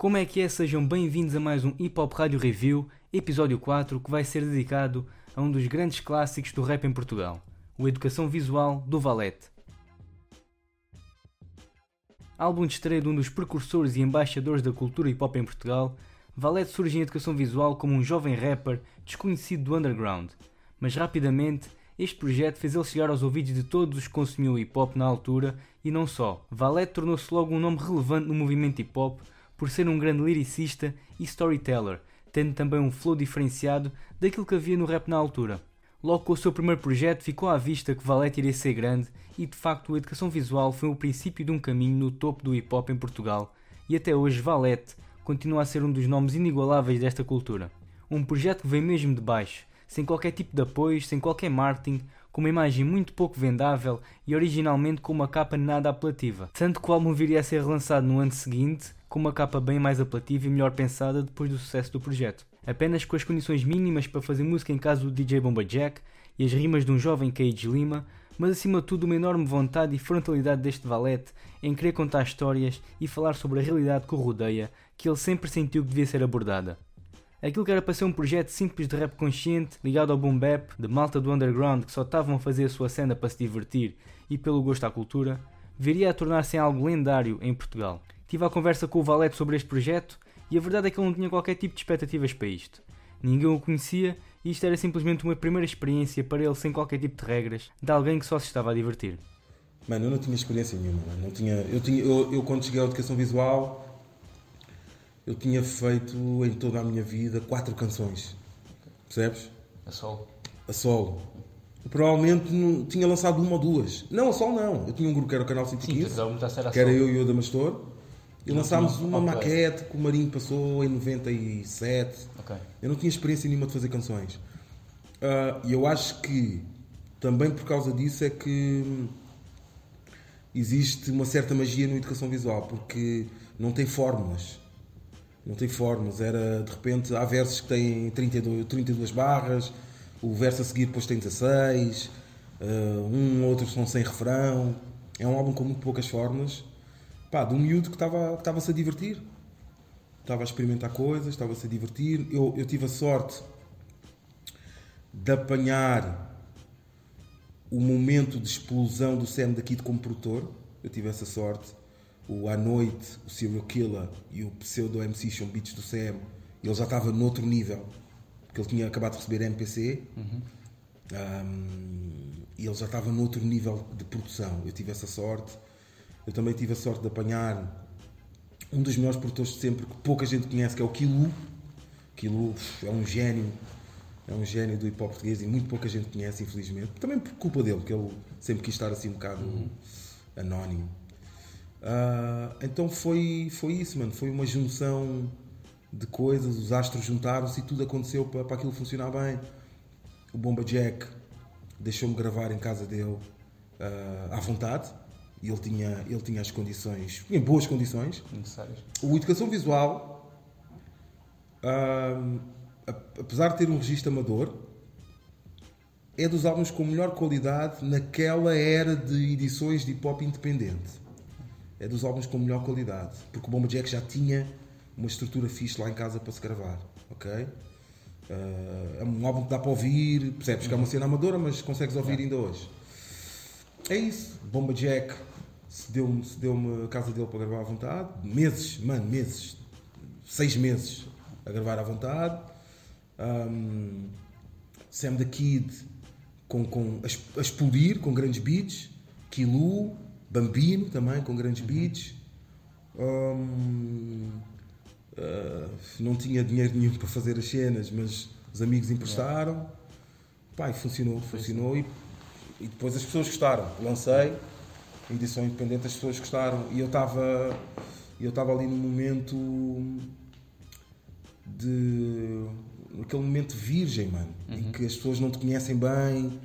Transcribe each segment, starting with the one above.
Como é que é? Sejam bem-vindos a mais um Hip Hop Rádio Review, episódio 4, que vai ser dedicado a um dos grandes clássicos do rap em Portugal, o Educação Visual do Valete. Álbum de estreia de um dos precursores e embaixadores da cultura hip hop em Portugal, Valete surge em educação visual como um jovem rapper desconhecido do underground, mas rapidamente este projeto fez ele chegar aos ouvidos de todos os que consumiam hip hop na altura e não só. Valete tornou-se logo um nome relevante no movimento hip hop por ser um grande lyricista e storyteller, tendo também um flow diferenciado daquilo que havia no rap na altura. Logo com o seu primeiro projeto ficou à vista que Valete iria ser grande e de facto a educação visual foi o princípio de um caminho no topo do hip hop em Portugal e até hoje Valete continua a ser um dos nomes inigualáveis desta cultura. Um projeto que vem mesmo de baixo, sem qualquer tipo de apoio, sem qualquer marketing, com uma imagem muito pouco vendável e originalmente com uma capa nada apelativa. Tanto que o álbum viria a ser relançado no ano seguinte com uma capa bem mais apelativa e melhor pensada depois do sucesso do projeto. Apenas com as condições mínimas para fazer música em casa do DJ Bomba Jack e as rimas de um jovem Cage Lima, mas acima de tudo uma enorme vontade e frontalidade deste valete em querer contar histórias e falar sobre a realidade que o rodeia, que ele sempre sentiu que devia ser abordada. Aquilo que era para ser um projeto simples de rap consciente, ligado ao boom bap, de malta do underground que só estavam a fazer a sua cena para se divertir e pelo gosto à cultura, viria a tornar-se algo lendário em Portugal. Tive a conversa com o Valete sobre este projeto e a verdade é que ele não tinha qualquer tipo de expectativas para isto. Ninguém o conhecia e isto era simplesmente uma primeira experiência para ele sem qualquer tipo de regras, de alguém que só se estava a divertir. Mano, eu não tinha experiência nenhuma, mano. Não tinha, eu, tinha, eu, eu quando cheguei à educação visual, eu tinha feito em toda a minha vida quatro canções. Percebes? A solo? A solo. Eu, provavelmente não, tinha lançado uma ou duas. Não, a solo não. Eu tinha um grupo que era o Canal 115, Sim, que era eu e o Damastor. E lançámos uma okay. maquete que o Marinho passou em 97. Okay. Eu não tinha experiência nenhuma de fazer canções. Uh, e eu acho que também por causa disso é que existe uma certa magia no educação visual, porque não tem fórmulas. Não tem fórmulas. Era de repente, há versos que têm 32, 32 barras, o verso a seguir depois tem 16, uh, ah, um ou outro são sem refrão. É um álbum com muito poucas fórmulas pá, de um miúdo que estava-se a divertir. Estava a experimentar coisas, estava-se a divertir. Eu, eu tive a sorte de apanhar o momento de explosão do Sam daqui de como produtor. Eu tive essa sorte. O À Noite, o Serial Killer e o pseudo MC Sean Beats do Sam, ele já estava noutro nível, porque ele tinha acabado de receber MPC. Uhum. Um, e ele já estava noutro nível de produção. Eu tive essa sorte. Eu também tive a sorte de apanhar um dos melhores produtores de sempre que pouca gente conhece, que é o Kilu. Kilu é um gênio, é um gênio do hip hop português e muito pouca gente conhece, infelizmente. Também por culpa dele, que ele sempre quis estar assim um bocado uhum. anónimo. Uh, então foi, foi isso, mano. Foi uma junção de coisas, os astros juntaram-se e tudo aconteceu para, para aquilo funcionar bem. O Bomba Jack deixou-me gravar em casa dele uh, à vontade e ele tinha, ele tinha as condições, em boas condições. Necessárias. O Educação Visual, apesar de ter um registro amador, é dos álbuns com melhor qualidade naquela era de edições de hip hop independente. É dos álbuns com melhor qualidade, porque o Bomba Jack já tinha uma estrutura fixe lá em casa para se gravar, ok? Uh, é um álbum que dá para ouvir, percebes que é uma cena amadora, mas consegues ouvir ainda hoje. É isso. Bomba Jack cedeu-me cedeu a casa dele para gravar à vontade. Meses, mano, meses. Seis meses a gravar à vontade. Um, Sam the Kid com, com, a, a, explodir com grandes beats. Kilu, Bambino também com grandes uhum. beats. Um, uh, não tinha dinheiro nenhum para fazer as cenas, mas os amigos emprestaram. Pai, funcionou, funcionou e, e depois as pessoas gostaram. Lancei edição independente, as pessoas gostaram. E eu estava eu estava ali num momento de. naquele momento virgem, mano, uhum. em que as pessoas não te conhecem bem,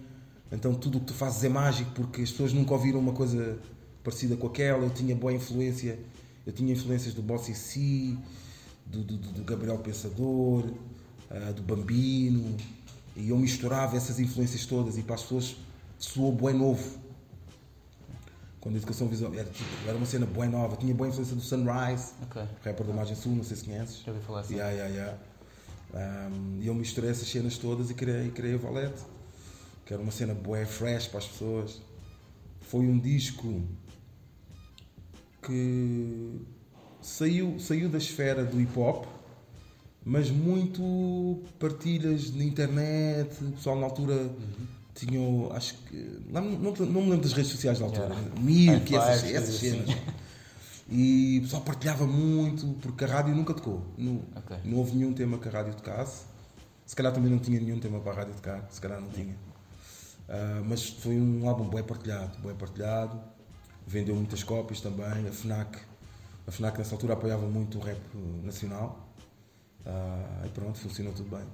então tudo o que tu fazes é mágico porque as pessoas nunca ouviram uma coisa parecida com aquela. Eu tinha boa influência, eu tinha influências do Bossy C, do, do, do Gabriel Pensador, uh, do Bambino, e eu misturava essas influências todas e para as pessoas soou bem novo Quando a educação visual era, tipo, era uma cena boa nova, tinha boa influência do Sunrise, Ok. rapper da Margem Sul, não sei se conheces. Já ouvi falar assim. Yeah, yeah, yeah. Um, e eu misturei essas cenas todas e criei, criei o Valete, que era uma cena boa, fresh para as pessoas. Foi um disco que saiu, saiu da esfera do hip hop, mas muito partilhas na internet. O pessoal na altura tinha, acho que. Não, não, não me lembro das redes sociais da altura. Yeah. Mirk, High essas, essas coisas assim. cenas. E o pessoal partilhava muito, porque a rádio nunca tocou. Não, Ok. não houve nenhum tema que a rádio tocasse. Se calhar também não tinha nenhum tema para a rádio tocar, se calhar não tinha. Ah, mas foi um álbum bem partilhado, bem partilhado. Vendeu muitas cópias também. A FNAC, a FNAC nessa altura apoiava muito o rap nacional. Ah, e pronto, funcionou tudo bem.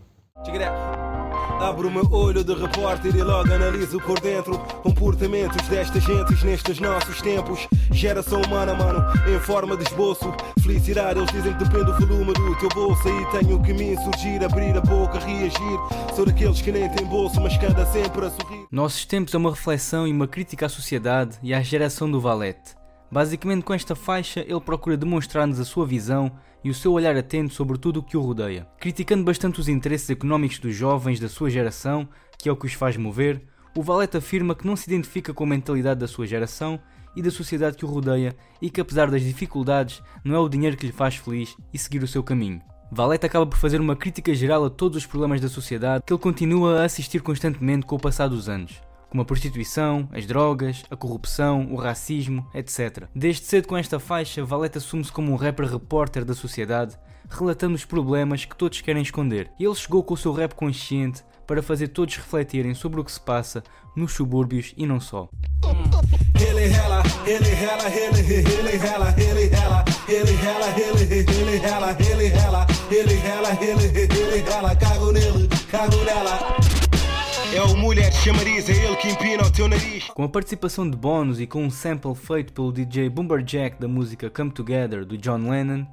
Abro o meu olho de repórter e logo analiso por dentro comportamentos destas gentes nestes nossos tempos. Geração humana, mano, em forma de esboço. Felicidade, eles dizem que depende do volume do teu bolso. Aí tenho que me insurgir, abrir a boca, reagir. Sou daqueles que nem têm bolso, mas anda sempre a sorrir. Nossos tempos é uma reflexão e uma crítica à sociedade e à geração do Valete. Basicamente, com esta faixa, ele procura demonstrar-nos a sua visão e o seu olhar atento sobre tudo o que o rodeia, criticando bastante os interesses económicos dos jovens da sua geração, que é o que os faz mover. O Valete afirma que não se identifica com a mentalidade da sua geração e da sociedade que o rodeia e que, apesar das dificuldades, não é o dinheiro que lhe faz feliz e seguir o seu caminho. Valete acaba por fazer uma crítica geral a todos os problemas da sociedade que ele continua a assistir constantemente com o passar dos anos, como a prostituição, as drogas, a corrupção, o racismo, etc. Desde cedo com esta faixa, Valete assume-se como um rapper repórter da sociedade, relatando os problemas que todos querem esconder. Ele chegou com o seu rap consciente para fazer todos refletirem sobre o que se passa nos subúrbios e não só. É o mulher chamariz, é ele que empina o teu nariz. Com a participação de bónus e com um sample feito pelo DJ Boomberjack da música Come Together do John Lennon,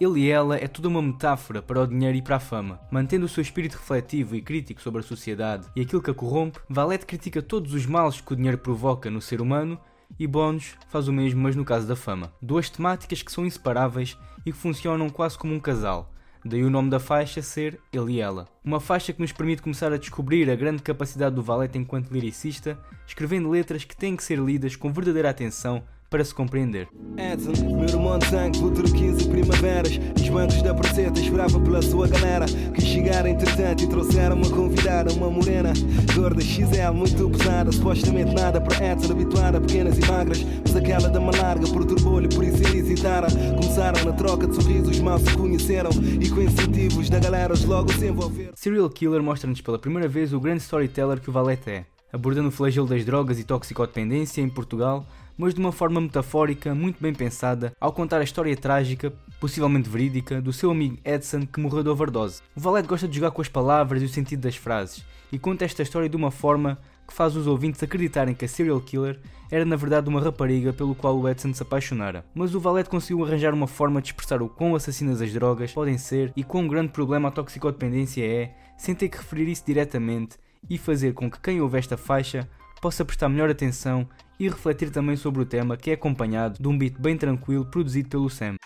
ele e ela é toda uma metáfora para o dinheiro e para a fama. Mantendo o seu espírito refletivo e crítico sobre a sociedade e aquilo que a corrompe, Valete critica todos os males que o dinheiro provoca no ser humano e Bónus faz o mesmo, mas no caso da fama. Duas temáticas que são inseparáveis e que funcionam quase como um casal. Daí o nome da faixa ser Ele e Ela. Uma faixa que nos permite começar a descobrir a grande capacidade do Valete enquanto lyricista, escrevendo letras que têm que ser lidas com verdadeira atenção para se compreender. Edson, meu irmão de sangue, futuro 15 primaveras. Os bancos da Praceta esperava pela sua galera. Que chegaram entretanto e trouxeram uma convidada, uma morena. Gorda XL, muito pesada. Supostamente nada para Edson, habituada a pequenas e magras. Mas aquela da larga perturbou-lhe, por isso ele hesitara. Começaram na troca de sorrisos, mal se conheceram. E com incentivos da galera, os logo se envolveram. Serial Killer mostra-nos pela primeira vez o grande storyteller que o Valete é, abordando o flagelo das drogas e toxicodependência em Portugal, mas de uma forma metafórica, muito bem pensada, ao contar a história trágica, possivelmente verídica, do seu amigo Edson que morreu de overdose. O Valete gosta de jogar com as palavras e o sentido das frases, e conta esta história de uma forma que faz os ouvintes acreditarem que a serial killer era na verdade uma rapariga pelo qual o Edson se apaixonara. Mas o Valete conseguiu arranjar uma forma de expressar o quão assassinas as drogas podem ser e quão grande problema a toxicodependência é, sem ter que referir isso diretamente e fazer com que quem ouve esta faixa possa prestar melhor atenção e refletir também sobre o tema que é acompanhado de um beat bem tranquilo produzido pelo Sam.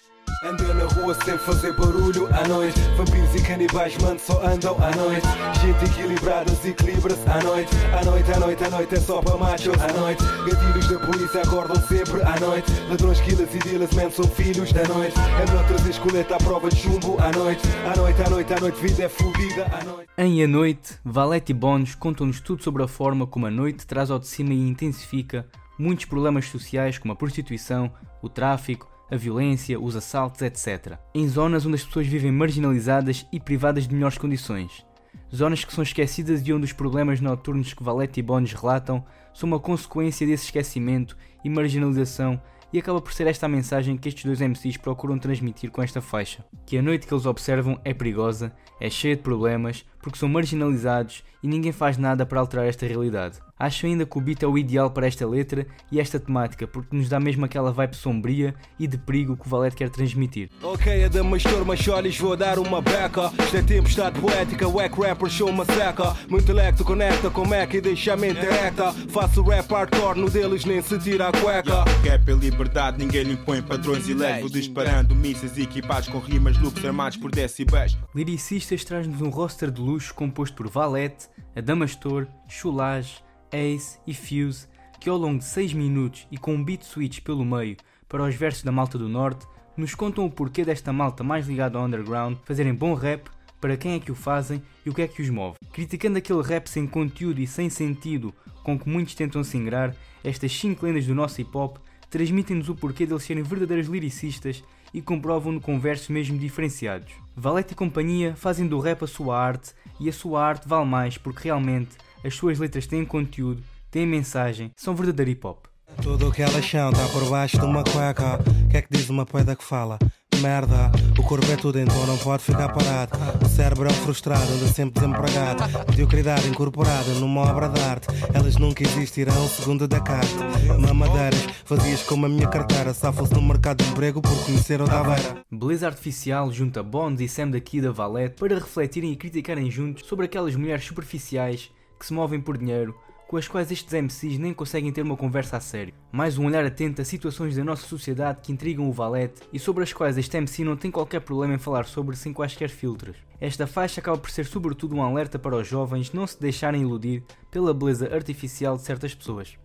Andam na rua sem fazer barulho à noite. Vampiros e canibais, mano, só andam à noite. Gente equilibrada, desequilibra-se à noite. À noite, à noite, à noite é só para machos à noite. Gatilhos da polícia acordam sempre à noite. Ladrões, killers e dealers, man, são filhos da noite. É melhor trazer escoleta à prova de chumbo à noite. À noite, à noite, à noite, vida é fodida à noite. Em A Noite, Valete e Bonos contam-nos tudo sobre a forma como a noite traz ao de cima e intensifica muitos problemas sociais como a prostituição, o tráfico, a violência, os assaltos, etc. Em zonas onde as pessoas vivem marginalizadas e privadas de melhores condições. Zonas que são esquecidas e onde os problemas noturnos que Valete e Bones relatam são uma consequência desse esquecimento e marginalização e acaba por ser esta a mensagem que estes dois MCs procuram transmitir com esta faixa. Que a noite que eles observam é perigosa, é cheia de problemas, porque são marginalizados e ninguém faz nada para alterar esta realidade. Acho ainda que o beat é o ideal para esta letra e esta temática, porque nos dá mesmo aquela vibe sombria e de perigo que o Valete quer transmitir. Ok, é da Mastor Macholis, vou dar uma beca. Isto é tempestade poética, wack rapper, show uma seca. Meu intelecto conecta com Mac e deixa a mente erecta. Faço rap hardcore, no deles nem se tira a cueca. Rap é liberdade, ninguém lhe impõe padrões e levo disparando mísseis equipados com rimas, loops armados por decibéis. Lyricistas traz-nos um roster de luxo composto por Valete, Adamastor, Chulage, Ace e Fuse, que ao longo de 6 minutos e com um beat switch pelo meio para os versos da malta do norte, nos contam o porquê desta malta mais ligada ao underground fazerem bom rap, para quem é que o fazem e o que é que os move. Criticando aquele rap sem conteúdo e sem sentido com que muitos tentam se ingrar, estas 5 lendas do nosso hip hop transmitem-nos o porquê deles serem verdadeiros lyricistas e comprovam-no com versos mesmo diferenciados. Valete e companhia fazem do rap a sua arte e a sua arte vale mais porque realmente as suas letras têm conteúdo, têm mensagem, são verdadeiro hip hop. Tudo o que elas são está por baixo de uma cueca. O que é que diz uma poeda que fala? Merda, o corpo é tudo, então não pode ficar parado. O cérebro é um frustrado, anda sempre desempregado. Mediocridade incorporada numa obra de arte. Elas nunca existirão, segundo Descartes. Mamadeiras, vazias como a minha carteira. Safam-se no mercado de emprego por conhecer o da Aveira. Beleza Artificial junta Bonds e Sam daqui da Valete para refletirem e criticarem juntos sobre aquelas mulheres superficiais que se movem por dinheiro, com as quais estes MCs nem conseguem ter uma conversa a sério. Mais um olhar atento a situações da nossa sociedade que intrigam o Valete e sobre as quais este MC não tem qualquer problema em falar sobre sem quaisquer filtros. Esta faixa acaba por ser sobretudo um alerta para os jovens não se deixarem iludir pela beleza artificial de certas pessoas.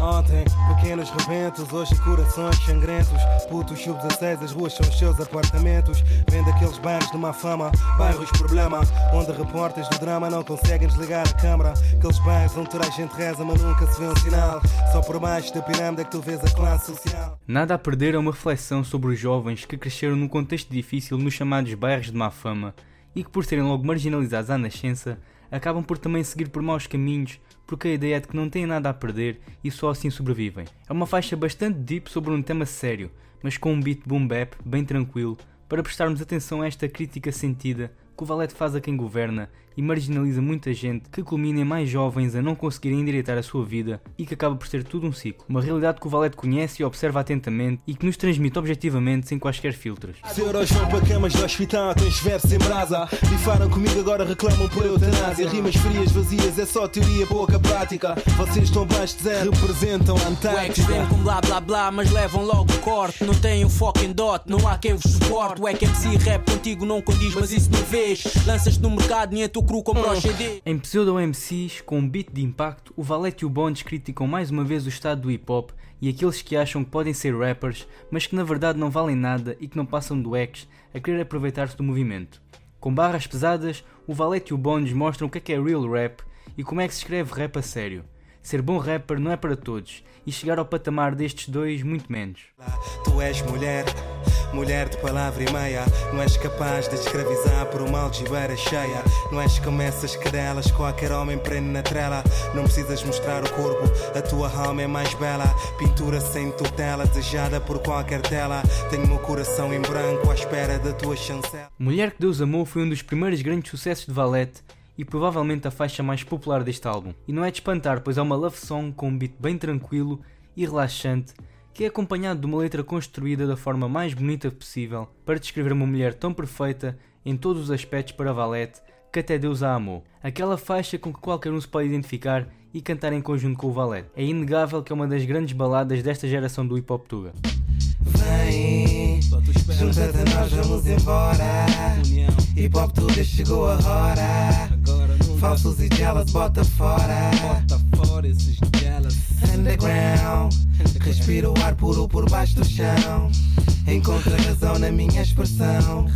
Ontem, pequenos rebentos, hoje corações sangrentos. Putos sub-16, as ruas são os seus apartamentos. Vendo aqueles bairros de má fama, bairros problema. Onde repórteres do drama não conseguem desligar a câmara. Aqueles bairros onde toda a gente reza, mas nunca se vê um sinal. Só por baixo da pirâmide é que tu vês a classe social. Nada a perder é uma reflexão sobre os jovens que cresceram num contexto difícil nos chamados bairros de má fama e que, por serem logo marginalizados à nascença, acabam por também seguir por maus caminhos porque a ideia é de que não têm nada a perder e só assim sobrevivem. É uma faixa bastante deep sobre um tema sério, mas com um beat boom bap bem tranquilo, para prestarmos atenção a esta crítica sentida que o Valete faz a quem governa e marginaliza muita gente que culmina em mais jovens a não conseguirem endireitar a sua vida e que acaba por ser tudo um ciclo. Uma realidade que o Valete conhece e observa atentamente e que nos transmite objetivamente sem quaisquer filtros. Se euros vão para camas do hospital, tens versos em brasa. Bifaram comigo, agora reclamam por eutanásia. Rimas frias, vazias, é só teoria, pouca prática. Vocês estão abaixo de zero, representam a Wags Antártida. vêm com blá blá blá, mas levam logo o corte. Não têm um fucking dot, não há quem vos suporte. O MC rap contigo não condiz, mas isso não vês. Lanças-te no mercado, nem a tu cru compra o CD. Em Pseudo MCs, com um beat de impacto, o Valete e o Bonds criticam mais uma vez o estado do hip hop e aqueles que acham que podem ser rappers, mas que na verdade não valem nada e que não passam do ex a querer aproveitar-se do movimento. Com barras pesadas, o Valete e o Bonds mostram o que é que é real rap e como é que se escreve rap a sério. Ser bom rapper não é para todos, e chegar ao patamar destes dois, muito menos. Tu és mulher, mulher de palavra e meia. Não és capaz de escravizar por uma algibeira cheia. Não és como essas cadelas, qualquer homem prende na trela. Não precisas mostrar o corpo, a tua alma é mais bela. Pintura sem tutela, desejada por qualquer tela. Tenho meu coração em branco à espera da tua chancela. Mulher que Deus Amou foi um dos primeiros grandes sucessos de Valete e provavelmente a faixa mais popular deste álbum. E não é de espantar, pois é uma love song com um beat bem tranquilo e relaxante, que é acompanhado de uma letra construída da forma mais bonita possível para descrever uma mulher tão perfeita em todos os aspectos para Valete que até Deus a amou. Aquela faixa com que qualquer um se pode identificar e cantar em conjunto com o Valete. É inegável que é uma das grandes baladas desta geração do hip hop tuga. Vem, junta-te a nós, vamos embora. Hip hop tudo chegou a hora. Falsos e jealous, bota fora. Underground, respira o ar puro por baixo do chão. Encontra razão na minha expressão.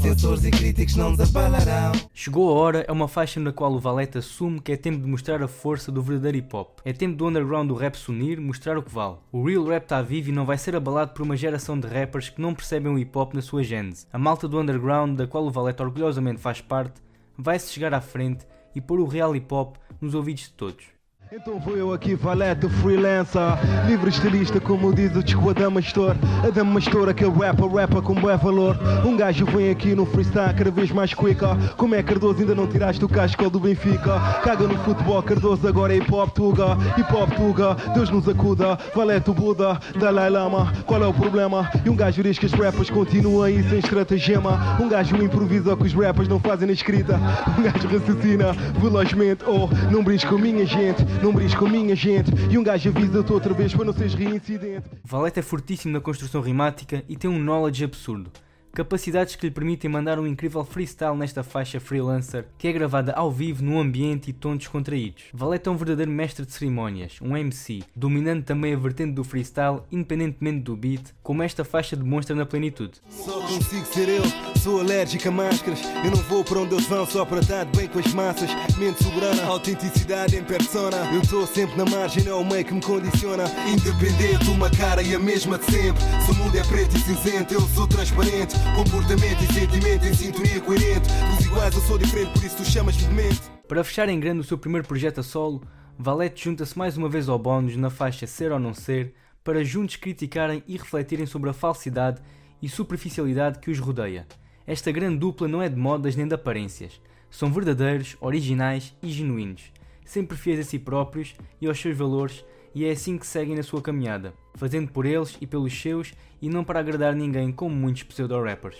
Censores e críticos não desabalarão. Chegou a hora é uma faixa na qual o Valete assume que é tempo de mostrar a força do verdadeiro hip hop. É tempo do underground do rap se unir, mostrar o que vale. O real rap está vivo e não vai ser abalado por uma geração de rappers que não percebem o hip hop na sua gênese. A malta do underground, da qual o Valete orgulhosamente faz parte, vai-se chegar à frente e pôr o real hip hop nos ouvidos de todos. Então vou eu aqui, valete, freelancer. Livre estilista, como diz o Chico Adamastor. Adamastor, aquele rapper, rapper com bom valor. Um gajo vem aqui no freestyle cada vez mais quicker. Como é Cardoso, ainda não tiraste o casco do Benfica. Caga no futebol, Cardoso agora é hip hop tuga. Hip hop tuga, Deus nos acuda. Valete o Buda, Dalai Lama Qual é o problema? E um gajo diz que os rappers continuam aí sem estratagema. Um gajo improvisa que os rappers não fazem na escrita. Um gajo raciocina velozmente Oh, não brinques com minha gente não brisco com a minha gente e um gajo avisa-te outra vez para não seres reincidente. Valete é fortíssimo na construção rimática e tem um knowledge absurdo. Capacidades que lhe permitem mandar um incrível freestyle nesta faixa freelancer, que é gravada ao vivo num ambiente e tons descontraídos. Valete é um verdadeiro mestre de cerimónias, um MC, dominando também a vertente do freestyle, independentemente do beat, como esta faixa demonstra na plenitude. Só consigo ser eu, sou alérgico a máscaras. Eu não vou para onde eles vão só para estar bem com as massas. Mente soberana, autenticidade em persona. Eu estou sempre na margem, é o meio que me condiciona. Independente, uma cara e a mesma de sempre. Se o mundo é preto e cinzento, eu sou transparente. Comportamento e sentimento em sintonia coerente. Dos iguais eu sou diferente, por isso tu chamas-me de mente. Para fechar em grande o seu primeiro projeto a solo, Valete junta-se mais uma vez ao bónus na faixa Ser ou Não Ser, para juntos criticarem e refletirem sobre a falsidade e superficialidade que os rodeia. Esta grande dupla não é de modas nem de aparências. São verdadeiros, originais e genuínos, sempre fiéis a si próprios e aos seus valores, e é assim que seguem na sua caminhada, fazendo por eles e pelos seus e não para agradar ninguém como muitos pseudo-rappers.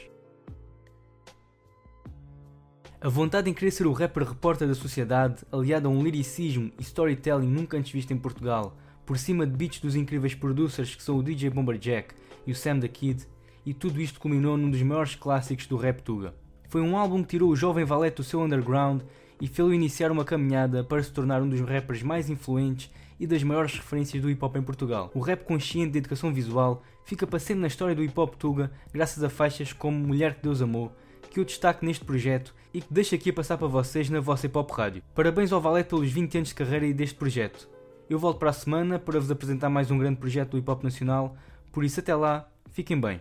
A vontade em querer ser o rapper repórter da sociedade, aliada a um liricismo e storytelling nunca antes visto em Portugal, por cima de beats dos incríveis producers que são o DJ Bomberjack e o Sam the Kid, e tudo isto culminou num dos maiores clássicos do rap tuga. Foi um álbum que tirou o jovem Valete do seu underground e fez-o iniciar uma caminhada para se tornar um dos rappers mais influentes e das maiores referências do hip hop em Portugal. O rap consciente de educação visual fica sempre na história do hip hop tuga graças a faixas como Mulher que Deus Amou, que eu destaco neste projeto e que deixo aqui a passar para vocês na vossa hip hop rádio. Parabéns ao Valete pelos 20 anos de carreira e deste projeto. Eu volto para a semana para vos apresentar mais um grande projeto do hip hop nacional, por isso até lá, fiquem bem.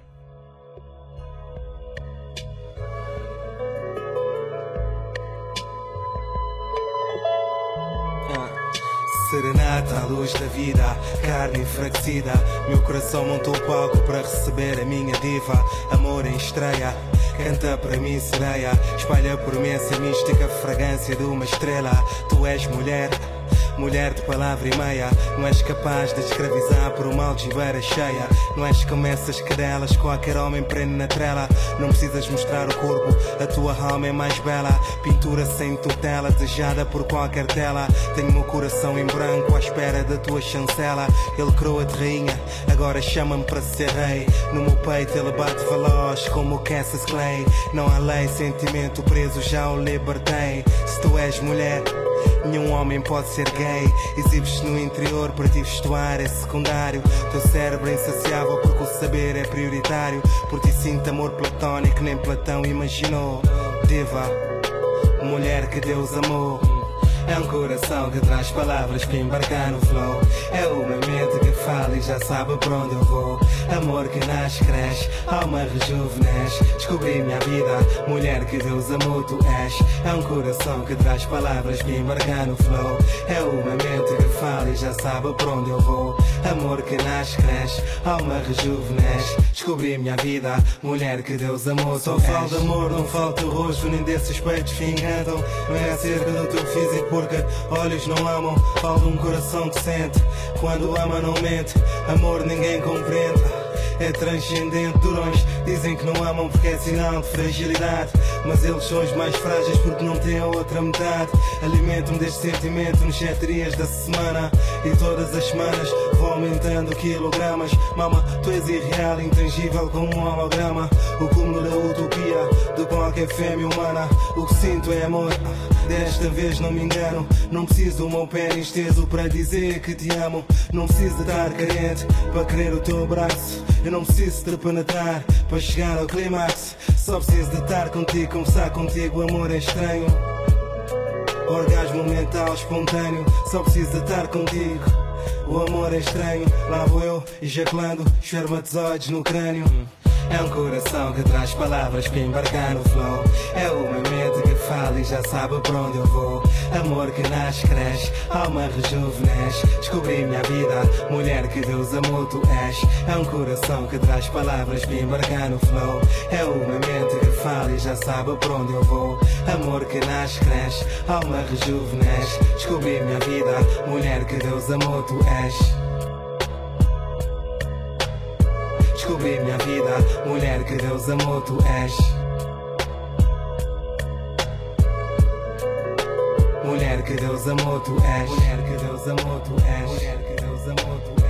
Serenata à luz da vida, carne enfraquecida. Meu coração montou o palco para receber a minha diva. Amor em estreia, canta para mim sereia. Espalha por mim essa mística fragrância de uma estrela. Tu és mulher. Mulher de palavra e meia, não és capaz de escravizar por uma algibeira cheia. Não és como essas cadelas, qualquer homem prende na trela. Não precisas mostrar o corpo, a tua alma é mais bela. Pintura sem tutela, desejada por qualquer tela. Tenho meu coração em branco à espera da tua chancela. Ele croa-te rainha, agora chama-me para ser rei. No meu peito ele bate veloz como o Cassius Clay. Não há lei, sentimento preso, já o libertei. Se tu és mulher. Nenhum homem pode ser gay. Exibes-te no interior, para ti vestuário é secundário. Teu cérebro é insaciável porque o saber é prioritário. Por ti sinto amor platónico, nem Platão imaginou. Diva, mulher que Deus amou. É um coração que traz palavras para embarcar no flow. É uma mente que fala e já sabe para onde eu vou. Amor que nasce, cresce, alma rejuvenesce. Descobri minha vida, mulher que Deus amou, tu és. É um coração que traz palavras para embarcar no flow. É uma mente que fala e já sabe para onde eu vou. Amor que nasce, cresce, alma rejuvenesce. Descobri minha vida, mulher que Deus amou, Só falo de amor, não falo teu rosto, nem desses peitos que encantam. Não é acerca do teu físico, porque olhos não amam. Falo de um coração que sente, quando ama não mente. Amor ninguém compreende. É transcendente, durões dizem que não amam porque é sinal de fragilidade. Mas eles são os mais frágeis porque não têm a outra metade. Alimento-me deste sentimento nos sete dias da semana. E todas as semanas vou aumentando quilogramas. Mama, tu és irreal, intangível como um holograma. O cúmulo da utopia de qualquer fêmea humana. O que sinto é amor. Desta vez não me engano, não preciso do meu pênis teso para dizer que te amo. Não preciso de estar carente para querer o teu abraço. Eu não preciso de penetrar para chegar ao clímax. Só preciso de estar contigo, conversar contigo, amor é estranho. Orgasmo mental espontâneo, só preciso de estar contigo. O amor é estranho, lá vou eu ejaculando espermatozoides no crânio. É um coração que traz palavras para embarcar no flow. É meu mente que fala e já sabe para onde eu vou. Amor que nasce, cresce, alma rejuvenesce. Descobri minha vida, mulher que Deus amou, tu és. É um coração que traz palavras para embarcar no flow. É meu mente que fala e já sabe para onde eu vou. Amor que nasce, cresce, alma rejuvenesce. Descobri minha vida, mulher que Deus amou, tu és. Descobri minha vida, mulher que Deus amou, tu és. Mulher que Deus amou, tu és. Mulher que Deus amou, tu és. Mulher que Deus amou, tu és.